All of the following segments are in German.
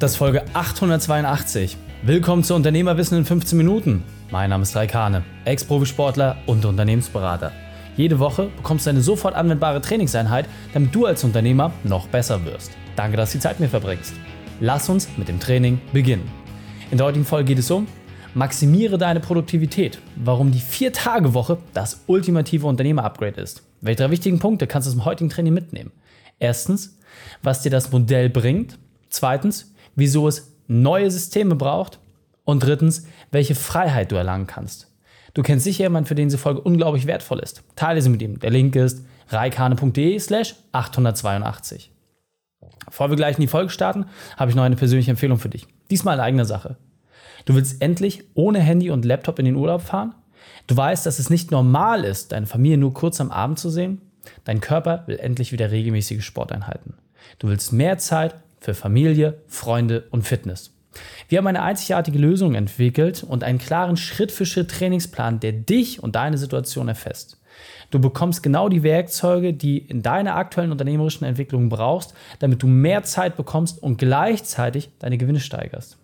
Das ist Folge 882. Willkommen zu Unternehmerwissen in 15 Minuten. Mein Name ist Raikane, Ex-Profisportler und Unternehmensberater. Jede Woche bekommst du eine sofort anwendbare Trainingseinheit, damit du als Unternehmer noch besser wirst. Danke, dass du die Zeit mit mir verbringst. Lass uns mit dem Training beginnen. In der heutigen Folge geht es um Maximiere deine Produktivität. Warum die 4-Tage-Woche das ultimative Unternehmer-Upgrade ist. Welche drei wichtigen Punkte kannst du aus dem heutigen Training mitnehmen? Erstens, was dir das Modell bringt. Zweitens, wieso es neue Systeme braucht. Und drittens, welche Freiheit du erlangen kannst. Du kennst sicher jemanden, für den diese Folge unglaublich wertvoll ist. Teile sie mit ihm. Der Link ist reikane.de slash 882. Bevor wir gleich in die Folge starten, habe ich noch eine persönliche Empfehlung für dich. Diesmal in eigener Sache. Du willst endlich ohne Handy und Laptop in den Urlaub fahren? Du weißt, dass es nicht normal ist, deine Familie nur kurz am Abend zu sehen? Dein Körper will endlich wieder regelmäßige Sporteinheiten. Du willst mehr Zeit für Familie, Freunde und Fitness. Wir haben eine einzigartige Lösung entwickelt und einen klaren Schritt-für-Schritt-Trainingsplan, der dich und deine Situation erfasst. Du bekommst genau die Werkzeuge, die in deiner aktuellen unternehmerischen Entwicklung brauchst, damit du mehr Zeit bekommst und gleichzeitig deine Gewinne steigerst.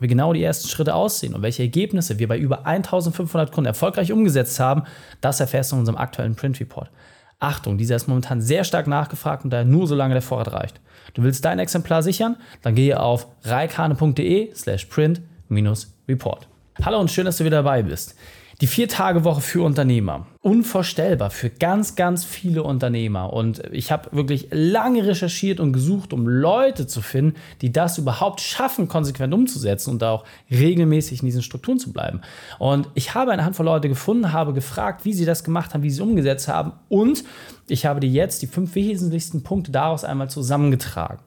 Wie genau die ersten Schritte aussehen und welche Ergebnisse wir bei über 1500 Kunden erfolgreich umgesetzt haben, das erfährst du in unserem aktuellen Print Report. Achtung, dieser ist momentan sehr stark nachgefragt und daher nur solange der Vorrat reicht. Du willst dein Exemplar sichern? Dann gehe auf reikane.de slash print-report. Hallo und schön, dass du wieder dabei bist. Die Vier-Tage-Woche für Unternehmer. Unvorstellbar für ganz, ganz viele Unternehmer. Und ich habe wirklich lange recherchiert und gesucht, um Leute zu finden, die das überhaupt schaffen, konsequent umzusetzen und auch regelmäßig in diesen Strukturen zu bleiben. Und ich habe eine Handvoll Leute gefunden, habe gefragt, wie sie das gemacht haben, wie sie es umgesetzt haben. Und ich habe dir jetzt die fünf wesentlichsten Punkte daraus einmal zusammengetragen.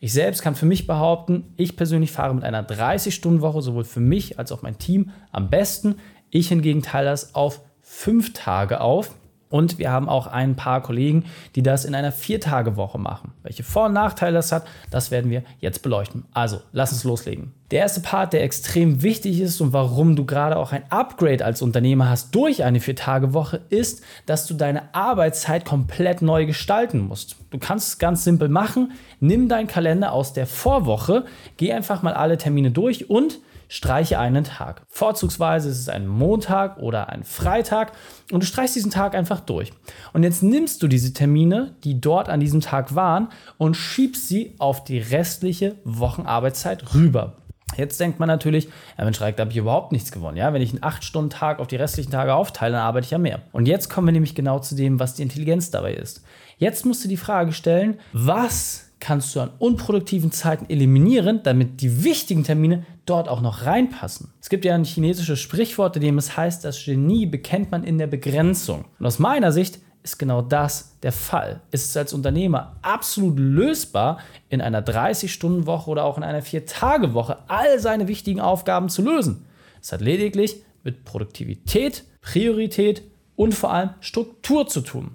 Ich selbst kann für mich behaupten, ich persönlich fahre mit einer 30-Stunden-Woche sowohl für mich als auch mein Team am besten. Ich hingegen teile das auf fünf Tage auf. Und wir haben auch ein paar Kollegen, die das in einer Vier-Tage-Woche machen. Welche Vor- und Nachteile das hat, das werden wir jetzt beleuchten. Also, lass uns loslegen. Der erste Part, der extrem wichtig ist und warum du gerade auch ein Upgrade als Unternehmer hast durch eine Vier-Tage-Woche, ist, dass du deine Arbeitszeit komplett neu gestalten musst. Du kannst es ganz simpel machen. Nimm deinen Kalender aus der Vorwoche, geh einfach mal alle Termine durch und streiche einen Tag. Vorzugsweise ist es ein Montag oder ein Freitag und du streichst diesen Tag einfach durch. Und jetzt nimmst du diese Termine, die dort an diesem Tag waren, und schiebst sie auf die restliche Wochenarbeitszeit rüber. Jetzt denkt man natürlich, ja Mensch, da habe ich überhaupt nichts gewonnen. Ja? Wenn ich einen 8-Stunden-Tag auf die restlichen Tage aufteile, dann arbeite ich ja mehr. Und jetzt kommen wir nämlich genau zu dem, was die Intelligenz dabei ist. Jetzt musst du die Frage stellen, was kannst du an unproduktiven Zeiten eliminieren, damit die wichtigen Termine dort auch noch reinpassen. Es gibt ja ein chinesisches Sprichwort, in dem es heißt, das Genie bekennt man in der Begrenzung. Und aus meiner Sicht ist genau das der Fall. Es ist als Unternehmer absolut lösbar, in einer 30-Stunden-Woche oder auch in einer 4-Tage-Woche all seine wichtigen Aufgaben zu lösen. Es hat lediglich mit Produktivität, Priorität und vor allem Struktur zu tun.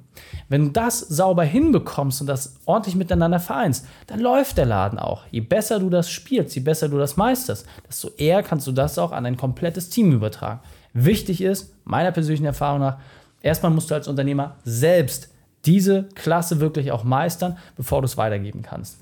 Wenn du das sauber hinbekommst und das ordentlich miteinander vereinst, dann läuft der Laden auch. Je besser du das spielst, je besser du das meisterst, desto eher kannst du das auch an ein komplettes Team übertragen. Wichtig ist, meiner persönlichen Erfahrung nach, erstmal musst du als Unternehmer selbst diese Klasse wirklich auch meistern, bevor du es weitergeben kannst.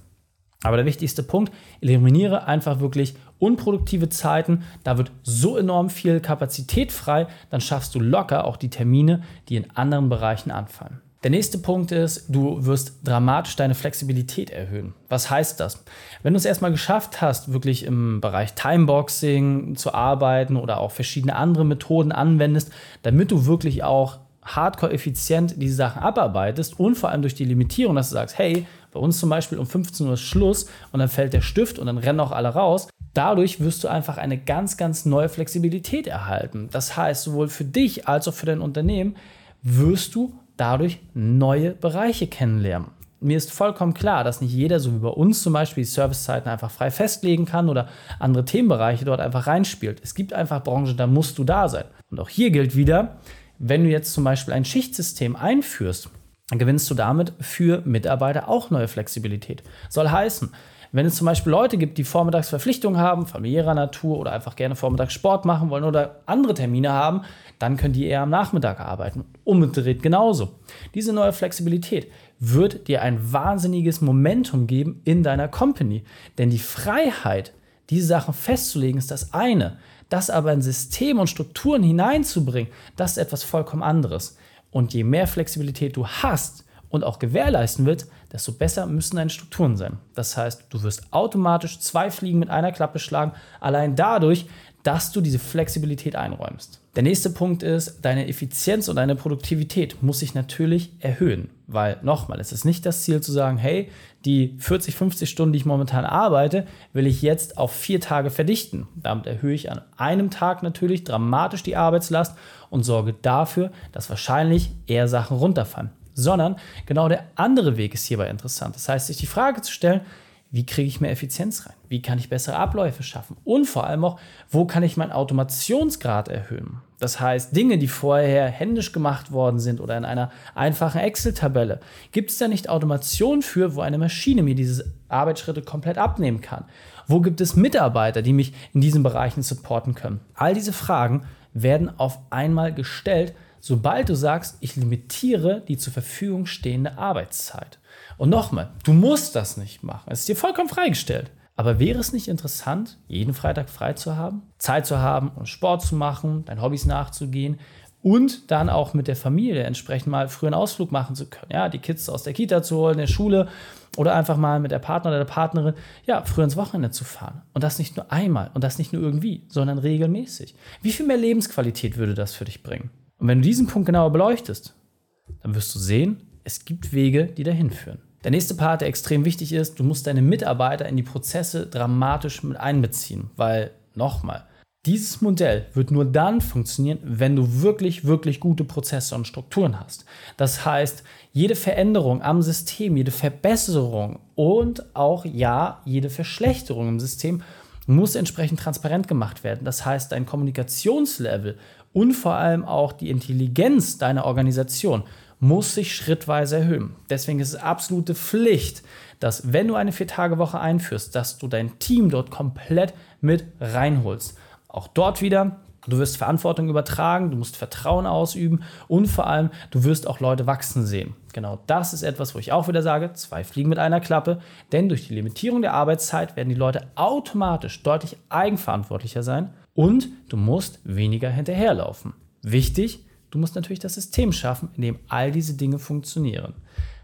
Aber der wichtigste Punkt, eliminiere einfach wirklich unproduktive Zeiten. Da wird so enorm viel Kapazität frei, dann schaffst du locker auch die Termine, die in anderen Bereichen anfallen. Der nächste Punkt ist, du wirst dramatisch deine Flexibilität erhöhen. Was heißt das? Wenn du es erstmal geschafft hast, wirklich im Bereich Timeboxing zu arbeiten oder auch verschiedene andere Methoden anwendest, damit du wirklich auch hardcore effizient diese Sachen abarbeitest und vor allem durch die Limitierung, dass du sagst, hey, bei uns zum Beispiel um 15 Uhr ist Schluss und dann fällt der Stift und dann rennen auch alle raus. Dadurch wirst du einfach eine ganz, ganz neue Flexibilität erhalten. Das heißt, sowohl für dich als auch für dein Unternehmen wirst du dadurch neue Bereiche kennenlernen. Mir ist vollkommen klar, dass nicht jeder, so wie bei uns zum Beispiel, die Servicezeiten einfach frei festlegen kann oder andere Themenbereiche dort einfach reinspielt. Es gibt einfach Branchen, da musst du da sein. Und auch hier gilt wieder, wenn du jetzt zum Beispiel ein Schichtsystem einführst, dann gewinnst du damit für Mitarbeiter auch neue Flexibilität. Soll heißen, Wenn es zum Beispiel Leute gibt, die vormittags Verpflichtungen haben, familiärer Natur oder einfach gerne vormittags Sport machen wollen oder andere Termine haben, dann können die eher am Nachmittag arbeiten. Umgedreht genauso. Diese neue Flexibilität wird dir ein wahnsinniges Momentum geben in deiner Company. Denn die Freiheit, diese Sachen festzulegen, ist das eine. Das aber in System und Strukturen hineinzubringen, das ist etwas vollkommen anderes. Und je mehr Flexibilität du hast und auch gewährleisten willst, desto besser müssen deine Strukturen sein. Das heißt, du wirst automatisch zwei Fliegen mit einer Klappe schlagen, allein dadurch, dass du diese Flexibilität einräumst. Der nächste Punkt ist, deine Effizienz und deine Produktivität muss sich natürlich erhöhen. Weil nochmal, es ist nicht das Ziel zu sagen, hey, die 40, 50 Stunden, die ich momentan arbeite, will ich jetzt auf vier Tage verdichten. Damit erhöhe ich an einem Tag natürlich dramatisch die Arbeitslast und sorge dafür, dass wahrscheinlich eher Sachen runterfallen. Sondern genau der andere Weg ist hierbei interessant. Das heißt, sich die Frage zu stellen, wie kriege ich mehr Effizienz rein? Wie kann ich bessere Abläufe schaffen? Und vor allem auch, wo kann ich meinen Automationsgrad erhöhen? Das heißt, Dinge, die vorher händisch gemacht worden sind oder in einer einfachen Excel-Tabelle, gibt es da nicht Automation für, wo eine Maschine mir diese Arbeitsschritte komplett abnehmen kann? Wo gibt es Mitarbeiter, die mich in diesen Bereichen supporten können? All diese Fragen werden auf einmal gestellt, sobald du sagst, ich limitiere die zur Verfügung stehende Arbeitszeit. Und nochmal, du musst das nicht machen. Es ist dir vollkommen freigestellt. Aber wäre es nicht interessant, jeden Freitag frei zu haben, Zeit zu haben, um Sport zu machen, deinen Hobbys nachzugehen und dann auch mit der Familie entsprechend mal früher einen Ausflug machen zu können. Ja, die Kids aus der Kita zu holen, der Schule oder einfach mal mit der Partner oder der Partnerin, ja, früher ins Wochenende zu fahren. Und das nicht nur einmal und das nicht nur irgendwie, sondern regelmäßig. Wie viel mehr Lebensqualität würde das für dich bringen? Und wenn du diesen Punkt genauer beleuchtest, dann wirst du sehen, es gibt Wege, die dahin führen. Der nächste Part, der extrem wichtig ist, du musst deine Mitarbeiter in die Prozesse dramatisch mit einbeziehen, weil nochmal, dieses Modell wird nur dann funktionieren, wenn du wirklich, wirklich gute Prozesse und Strukturen hast. Das heißt, jede Veränderung am System, jede Verbesserung und auch ja, jede Verschlechterung im System muss entsprechend transparent gemacht werden. Das heißt, dein Kommunikationslevel und vor allem auch die Intelligenz deiner Organisation muss sich schrittweise erhöhen. Deswegen ist es absolute Pflicht, dass wenn du eine Vier-Tage-Woche einführst, dass du dein Team dort komplett mit reinholst. Auch dort wieder, du wirst Verantwortung übertragen, du musst Vertrauen ausüben und vor allem, du wirst auch Leute wachsen sehen. Genau das ist etwas, wo ich auch wieder sage, zwei Fliegen mit einer Klappe, denn durch die Limitierung der Arbeitszeit werden die Leute automatisch deutlich eigenverantwortlicher sein und du musst weniger hinterherlaufen. Wichtig, Du musst natürlich das System schaffen, in dem all diese Dinge funktionieren.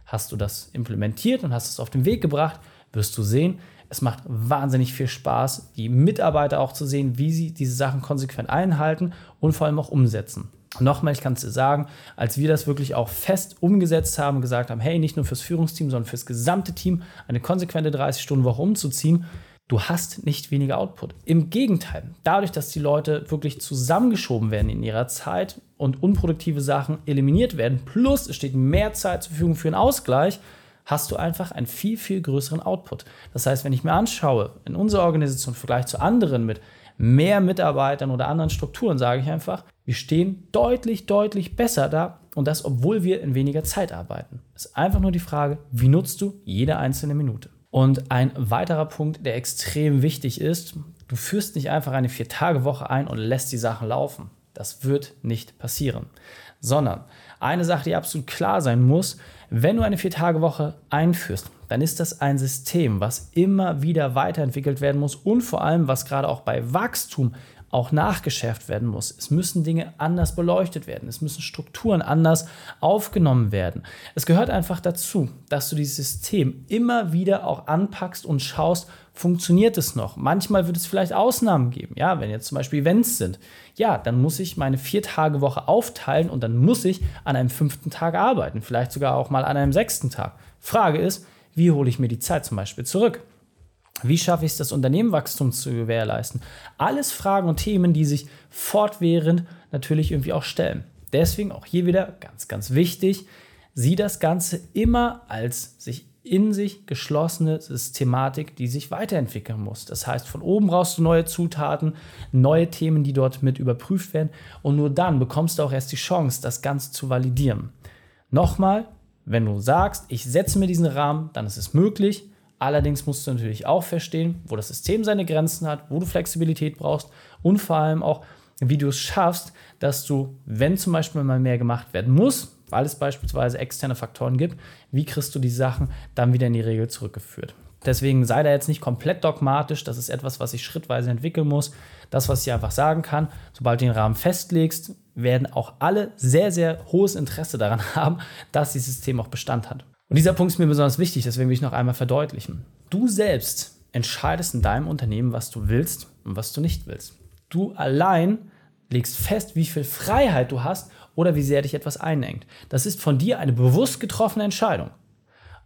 Hast du das implementiert und hast es auf den Weg gebracht, wirst du sehen, es macht wahnsinnig viel Spaß, die Mitarbeiter auch zu sehen, wie sie diese Sachen konsequent einhalten und vor allem auch umsetzen. Nochmal, ich kann es dir sagen, als wir das wirklich auch fest umgesetzt haben, gesagt haben, hey, nicht nur fürs Führungsteam, sondern fürs gesamte Team eine konsequente 30-Stunden-Woche umzuziehen, du hast nicht weniger Output. Im Gegenteil, dadurch, dass die Leute wirklich zusammengeschoben werden in ihrer Zeit und unproduktive Sachen eliminiert werden, plus es steht mehr Zeit zur Verfügung für einen Ausgleich, hast du einfach einen viel, viel größeren Output. Das heißt, wenn ich mir anschaue, in unserer Organisation im Vergleich zu anderen mit mehr Mitarbeitern oder anderen Strukturen, sage ich einfach, wir stehen deutlich, deutlich besser da und das, obwohl wir in weniger Zeit arbeiten. Es ist einfach nur die Frage, wie nutzt du jede einzelne Minute? Und ein weiterer Punkt, der extrem wichtig ist, du führst nicht einfach eine Vier-Tage-Woche ein und lässt die Sachen laufen. Das wird nicht passieren. Sondern eine Sache, die absolut klar sein muss, wenn du eine Vier-Tage-Woche einführst, dann ist das ein System, was immer wieder weiterentwickelt werden muss und vor allem, was gerade auch bei Wachstum auch nachgeschärft werden muss. Es müssen Dinge anders beleuchtet werden. Es müssen Strukturen anders aufgenommen werden. Es gehört einfach dazu, dass du dieses System immer wieder auch anpackst und schaust, funktioniert es noch? Manchmal wird es vielleicht Ausnahmen geben. Ja, wenn jetzt zum Beispiel Events sind, ja, dann muss ich meine Vier-Tage-Woche aufteilen und dann muss ich an einem fünften Tag arbeiten. Vielleicht sogar auch mal an einem sechsten Tag. Frage ist, wie hole ich mir die Zeit zum Beispiel zurück? Wie schaffe ich es, das Unternehmenwachstum zu gewährleisten? Alles Fragen und Themen, die sich fortwährend natürlich irgendwie auch stellen. Deswegen auch hier wieder ganz, ganz wichtig, sieh das Ganze immer als sich in sich geschlossene Systematik, die sich weiterentwickeln muss. Das heißt, von oben brauchst du neue Zutaten, neue Themen, die dort mit überprüft werden und nur dann bekommst du auch erst die Chance, das Ganze zu validieren. Nochmal, wenn du sagst, ich setze mir diesen Rahmen, dann ist es möglich, Allerdings musst du natürlich auch verstehen, wo das System seine Grenzen hat, wo du Flexibilität brauchst und vor allem auch, wie du es schaffst, dass du, wenn zum Beispiel mal mehr gemacht werden muss, weil es beispielsweise externe Faktoren gibt, wie kriegst du die Sachen dann wieder in die Regel zurückgeführt. Deswegen sei da jetzt nicht komplett dogmatisch. Das ist etwas, was ich schrittweise entwickeln muss. Das, was ich einfach sagen kann, sobald du den Rahmen festlegst, werden auch alle sehr, sehr hohes Interesse daran haben, dass dieses System auch Bestand hat. Und dieser Punkt ist mir besonders wichtig, deswegen will ich noch einmal verdeutlichen. Du selbst entscheidest in deinem Unternehmen, was du willst und was du nicht willst. Du allein legst fest, wie viel Freiheit du hast oder wie sehr dich etwas einengt. Das ist von dir eine bewusst getroffene Entscheidung.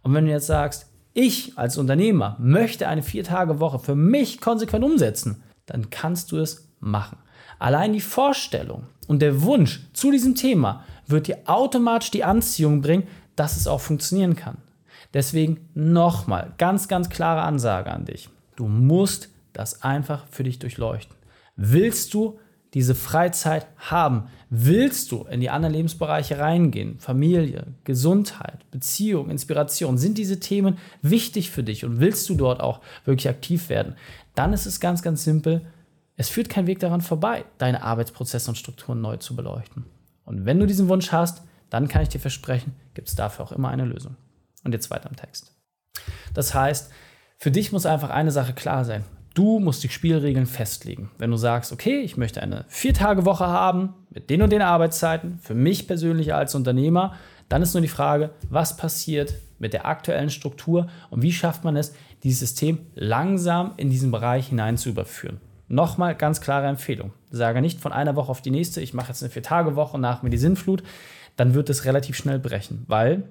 Und wenn du jetzt sagst, ich als Unternehmer möchte eine Vier-Tage-Woche für mich konsequent umsetzen, dann kannst du es machen. Allein die Vorstellung und der Wunsch zu diesem Thema wird dir automatisch die Anziehung bringen, dass es auch funktionieren kann. Deswegen nochmal ganz, ganz klare Ansage an dich. Du musst das einfach für dich durchleuchten. Willst du diese Freizeit haben? Willst du in die anderen Lebensbereiche reingehen? Familie, Gesundheit, Beziehung, Inspiration. Sind diese Themen wichtig für dich und willst du dort auch wirklich aktiv werden? Dann ist es ganz, ganz simpel. Es führt kein Weg daran vorbei, deine Arbeitsprozesse und Strukturen neu zu beleuchten. Und wenn du diesen Wunsch hast, dann kann ich dir versprechen, gibt es dafür auch immer eine Lösung. Und jetzt weiter im Text. Das heißt, für dich muss einfach eine Sache klar sein. Du musst die Spielregeln festlegen. Wenn du sagst, okay, ich möchte eine Vier-Tage-Woche haben mit den und den Arbeitszeiten, für mich persönlich als Unternehmer, dann ist nur die Frage, was passiert mit der aktuellen Struktur und wie schafft man es, dieses System langsam in diesen Bereich hinein zu überführen. Nochmal ganz klare Empfehlung. Sage nicht von einer Woche auf die nächste, ich mache jetzt eine Vier-Tage-Woche nach mir die Sinnflut, dann wird es relativ schnell brechen, weil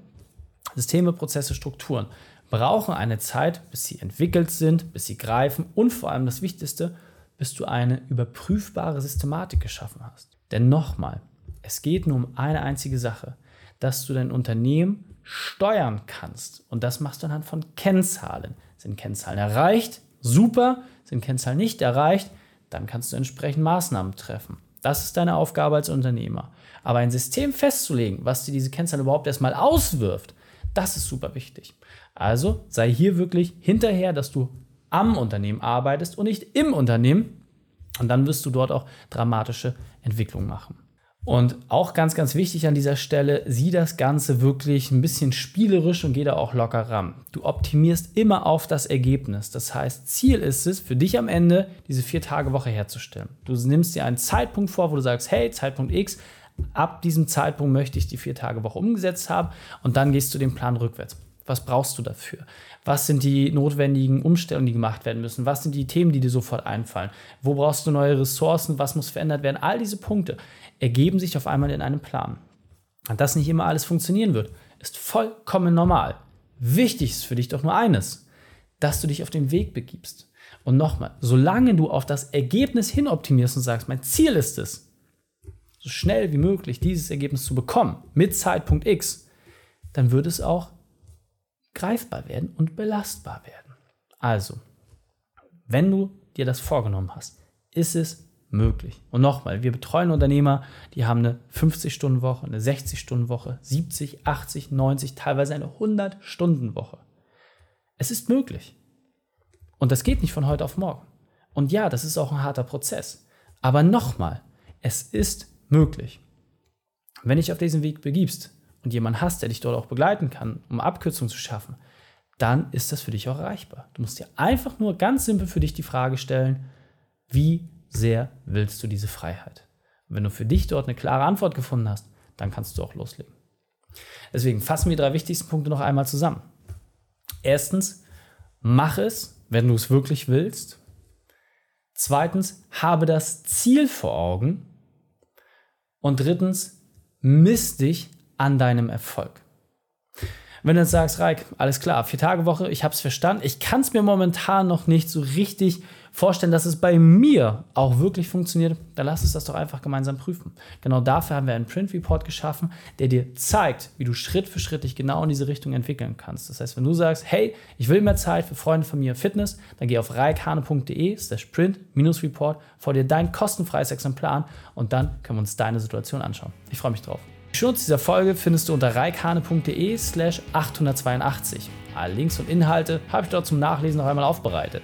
Systeme, Prozesse, Strukturen brauchen eine Zeit, bis sie entwickelt sind, bis sie greifen und vor allem das Wichtigste, bis du eine überprüfbare Systematik geschaffen hast. Denn nochmal, es geht nur um eine einzige Sache, dass du dein Unternehmen steuern kannst. Und das machst du anhand von Kennzahlen. Sind Kennzahlen erreicht? Super. Sind Kennzahlen nicht erreicht? Dann kannst du entsprechend Maßnahmen treffen. Das ist deine Aufgabe als Unternehmer. Aber ein System festzulegen, was dir diese Kennzahlen überhaupt erstmal auswirft, das ist super wichtig. Also sei hier wirklich hinterher, dass du am Unternehmen arbeitest und nicht im Unternehmen. Und dann wirst du dort auch dramatische Entwicklungen machen. Und auch ganz, ganz wichtig an dieser Stelle, sieh das Ganze wirklich ein bisschen spielerisch und geh da auch locker ran. Du optimierst immer auf das Ergebnis. Das heißt, Ziel ist es, für dich am Ende diese Vier-Tage-Woche herzustellen. Du nimmst dir einen Zeitpunkt vor, wo du sagst, hey, Zeitpunkt X, ab diesem Zeitpunkt möchte ich die Vier-Tage-Woche umgesetzt haben und dann gehst du den Plan rückwärts. Was brauchst du dafür? Was sind die notwendigen Umstellungen, die gemacht werden müssen? Was sind die Themen, die dir sofort einfallen? Wo brauchst du neue Ressourcen? Was muss verändert werden? All diese Punkte ergeben sich auf einmal in einem Plan. Und dass nicht immer alles funktionieren wird, ist vollkommen normal. Wichtig ist für dich doch nur eines, dass du dich auf den Weg begibst. Und nochmal, solange du auf das Ergebnis hin optimierst und sagst, mein Ziel ist es, so schnell wie möglich dieses Ergebnis zu bekommen, mit Zeitpunkt X, dann wird es auch greifbar werden und belastbar werden. Also, wenn du dir das vorgenommen hast, ist es möglich. Und nochmal, wir betreuen Unternehmer, die haben eine 50-Stunden-Woche, eine 60-Stunden-Woche, 70, 80, 90, teilweise eine 100-Stunden-Woche. Es ist möglich. Und das geht nicht von heute auf morgen. Und ja, das ist auch ein harter Prozess. Aber nochmal, es ist möglich. Wenn dich auf diesen Weg begibst, und jemanden hast, der dich dort auch begleiten kann, um Abkürzungen zu schaffen, dann ist das für dich auch erreichbar. Du musst dir einfach nur ganz simpel für dich die Frage stellen, wie sehr willst du diese Freiheit? Und wenn du für dich dort eine klare Antwort gefunden hast, dann kannst du auch loslegen. Deswegen fassen wir die drei wichtigsten Punkte noch einmal zusammen. Erstens, mach es, wenn du es wirklich willst. Zweitens, habe das Ziel vor Augen. Und drittens, misst dich an deinem Erfolg. Wenn du jetzt sagst, Reik, alles klar, vier Tage Woche, ich habe es verstanden, ich kann es mir momentan noch nicht so richtig vorstellen, dass es bei mir auch wirklich funktioniert, dann lass uns das doch einfach gemeinsam prüfen. Genau dafür haben wir einen Print Report geschaffen, der dir zeigt, wie du Schritt für Schritt dich genau in diese Richtung entwickeln kannst. Das heißt, wenn du sagst, hey, ich will mehr Zeit für Freunde, Familie, Fitness, dann geh auf reikhane.de slash print-report, vor dir dein kostenfreies Exemplar an und dann können wir uns deine Situation anschauen. Ich freue mich drauf. Die Schutz dieser Folge findest du unter reikhane.de slash 882. Alle Links und Inhalte habe ich dort zum Nachlesen noch einmal aufbereitet.